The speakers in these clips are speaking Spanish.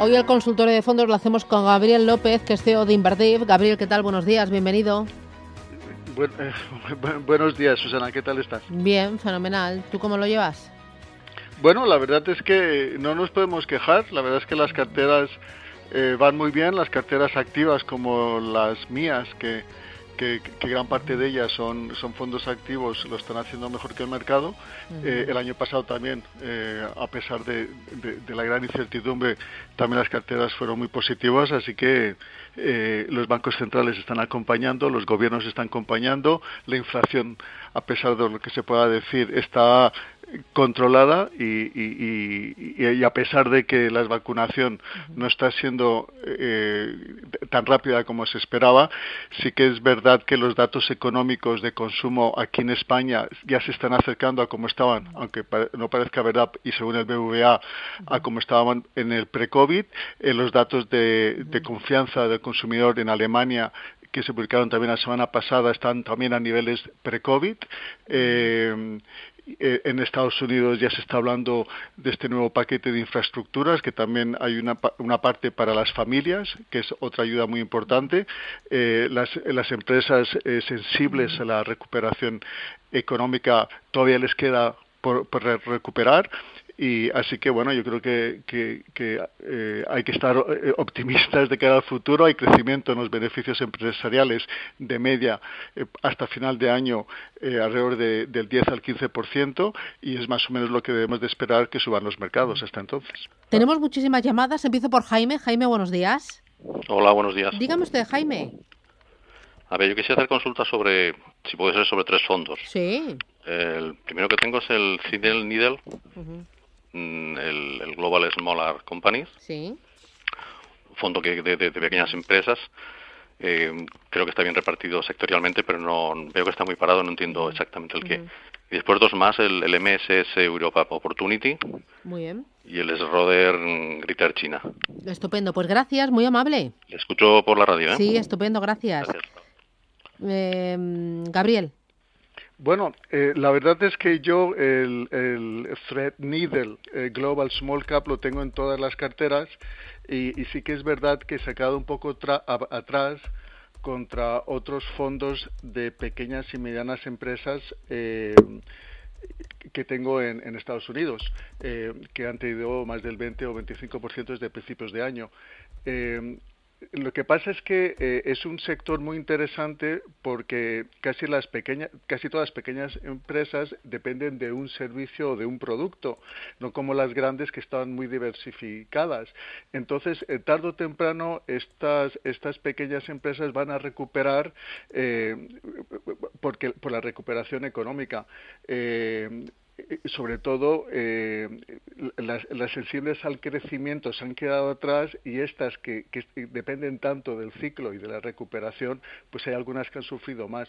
Hoy el consultorio de fondos lo hacemos con Gabriel López, que es CEO de Invertiv. Gabriel, ¿qué tal? Buenos días, bienvenido. Eh, buenos días, Susana, ¿qué tal estás? Bien, fenomenal. ¿Tú cómo lo llevas? Bueno, la verdad es que no nos podemos quejar. La verdad es que las carteras eh, van muy bien, las carteras activas como las mías, que que, gran parte de ellas son, son fondos activos, lo están haciendo mejor que el mercado. Eh, el año pasado también, eh, a pesar de, la gran incertidumbre, también las carteras fueron muy positivas, así que eh, los bancos centrales están acompañando, los gobiernos están acompañando, la inflación, a pesar de lo que se pueda decir, está controlada y, a pesar de que la vacunación no está siendo eh, tan rápida como se esperaba, sí que es verdad que los datos económicos de consumo aquí en España ya se están acercando a como estaban, aunque no parezca verdad, y según el BVA, a como estaban en el pre-COVID. Eh, los datos de, confianza del consumidor en Alemania que se publicaron también la semana pasada están también a niveles pre-COVID. Eh, en Estados Unidos ya se está hablando de este nuevo paquete de infraestructuras, que también hay una, una parte para las familias, que es otra ayuda muy importante. Eh, las, las, empresas eh, sensibles a la recuperación económica todavía les queda por recuperar y así que bueno, yo creo que, que, eh, hay que estar eh, optimistas de cara al futuro. Hay crecimiento en los beneficios empresariales de media eh, hasta final de año alrededor de, del 10 al 15% y es más o menos lo que debemos de esperar que suban los mercados hasta entonces. Tenemos muchísimas llamadas. Empiezo por Jaime. Jaime, buenos días. Hola, buenos días. Dígame usted, Jaime. A ver, yo quisiera hacer consulta sobre, si puede ser, sobre tres fondos. Sí. El primero que tengo es el Cidel Needle. Mm, el, Global Smaller Companies. Sí. Fondo que de, pequeñas empresas. Eh, creo que está bien repartido sectorialmente, pero no veo que está muy parado, no entiendo exactamente el qué. Y después dos más, el, MSS Europa Opportunity. Muy bien. Y el Schroeder Greater China. Estupendo, pues gracias, muy amable. Le escucho por la radio, ¿eh? Sí, estupendo, gracias. Eh, Gabriel. Bueno, eh, la verdad es que yo el, el Needle eh, Global Small Cap lo tengo en todas las carteras y, sí que es verdad que he sacado un poco atrás contra otros fondos de pequeñas y medianas empresas eh, que tengo en, en Estados Unidos, que han tenido más del 20 o 25% desde principios de año. Lo que pasa es que eh, es un sector muy interesante porque casi las pequeñas, casi todas las pequeñas empresas dependen de un servicio o de un producto, no como las grandes que están muy diversificadas. Entonces, eh, tarde o temprano estas estas pequeñas empresas van a recuperar eh, porque por la recuperación económica. Sobre todo eh, las, sensibles al crecimiento se han quedado atrás y estas que, dependen tanto del ciclo y de la recuperación, pues hay algunas que han sufrido más.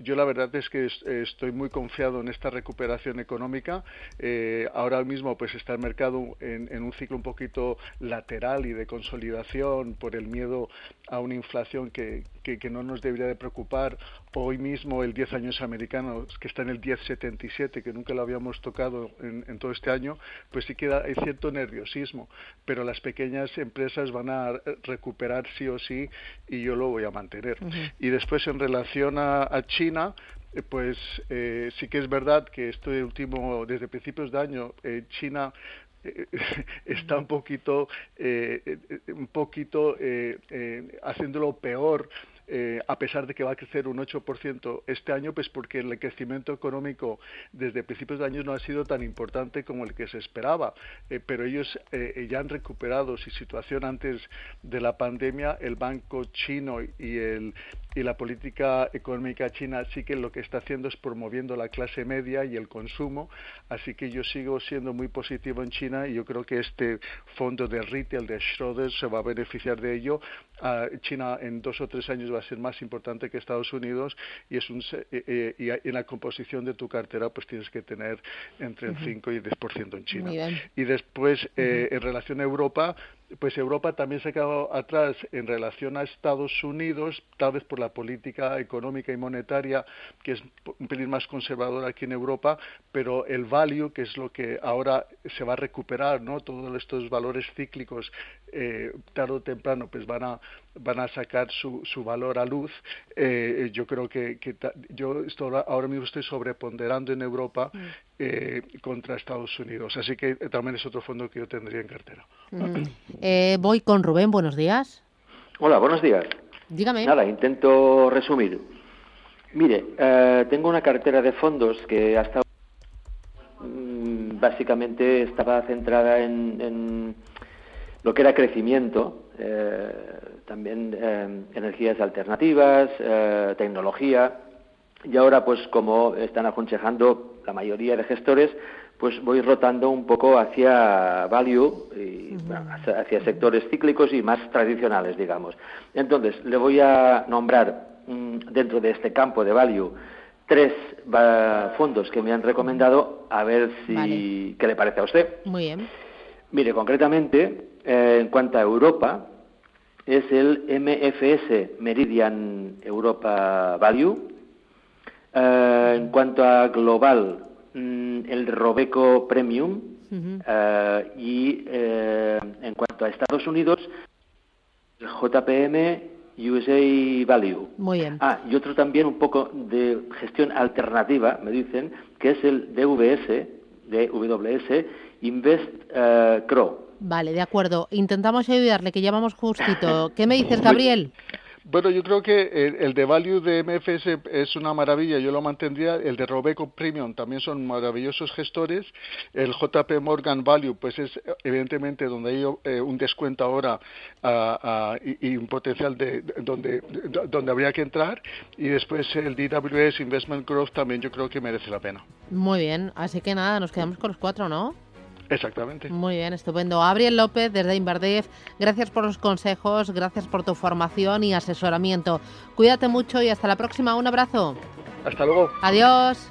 Yo la verdad es que estoy muy confiado en esta recuperación económica. Eh, ahora mismo pues está el mercado en, un ciclo un poquito lateral y de consolidación por el miedo a una inflación que, que, no nos debería de preocupar. Hoy mismo el 10 años americano, que está en el 10,77, que nunca lo habíamos tocado en, todo este año, pues sí queda hay cierto nerviosismo, pero las pequeñas empresas van a recuperar sí o sí y yo lo voy a mantener. Y después en relación a, China, eh, pues eh, sí que es verdad que este último, desde principios de año, eh, China está un poquito, un poquito haciéndolo peor eh, a pesar de que va a crecer un 8% este año, pues porque el crecimiento económico desde principios de año no ha sido tan importante como el que se esperaba. Eh, pero ellos eh, ya han recuperado su situación antes de la pandemia. El banco chino y el, y la política económica china sí que lo que está haciendo es promoviendo la clase media y el consumo, así que yo sigo siendo muy positivo en China y yo creo que este fondo de retail de Schroeder se va a beneficiar de ello. China en dos o tres años va a ser más importante que Estados Unidos y es un eh, eh, y en la composición de tu cartera pues tienes que tener entre el 5 y el 10% en China. Y después eh, en relación a Europa pues Europa también se ha quedado atrás en relación a Estados Unidos, tal vez por la política económica y monetaria, que es un pelín más conservadora aquí en Europa, pero el value, que es lo que ahora se va a recuperar, ¿no? Todos estos valores cíclicos, eh, tarde o temprano, pues van a, van a sacar su, su valor a luz. Eh, yo creo que, yo estoy, ahora mismo estoy sobreponderando en Europa mm. eh, contra Estados Unidos, así que también es otro fondo que yo tendría en cartera. Mm. Eh, voy con Rubén, buenos días. Hola, buenos días. Dígame. Nada, intento resumir. Mire, eh, tengo una cartera de fondos que hasta mm, básicamente estaba centrada en, lo que era crecimiento, eh, también energías alternativas, tecnología, y ahora pues como están aconsejando la mayoría de gestores, pues voy rotando un poco hacia value, y, hacia sectores cíclicos y más tradicionales, digamos. Entonces, le voy a nombrar mm, dentro de este campo de value tres fondos que me han recomendado, a ver si qué le parece a usted. Muy bien. Mire, concretamente, eh, en cuanto a Europa, es el MFS Meridian Europa Value. Eh, en cuanto a global, Mm, el Robeco Premium eh, y en cuanto a Estados Unidos, el JPM USA Value. Muy bien. Ah, y otro también un poco de gestión alternativa, me dicen, que es el DVS, DWS, Invest uh, Crow. Vale, de acuerdo. Intentamos ayudarle, que ya vamos justito. ¿Qué me dices, Gabriel? Bueno, yo creo que el, de value de MFS es una maravilla, yo lo mantendría. El de Robeco Premium también son maravillosos gestores. El JP Morgan Value, pues es evidentemente donde hay eh, un descuento ahora y, un potencial de donde, donde habría que entrar. Y después el DWS Investment Growth también yo creo que merece la pena. Muy bien, así que nada, nos quedamos con los cuatro, ¿no? Exactamente. Muy bien, estupendo. Gabriel López, desde Inverdef, gracias por los consejos, gracias por tu formación y asesoramiento. Cuídate mucho y hasta la próxima. Un abrazo. Hasta luego. Adiós.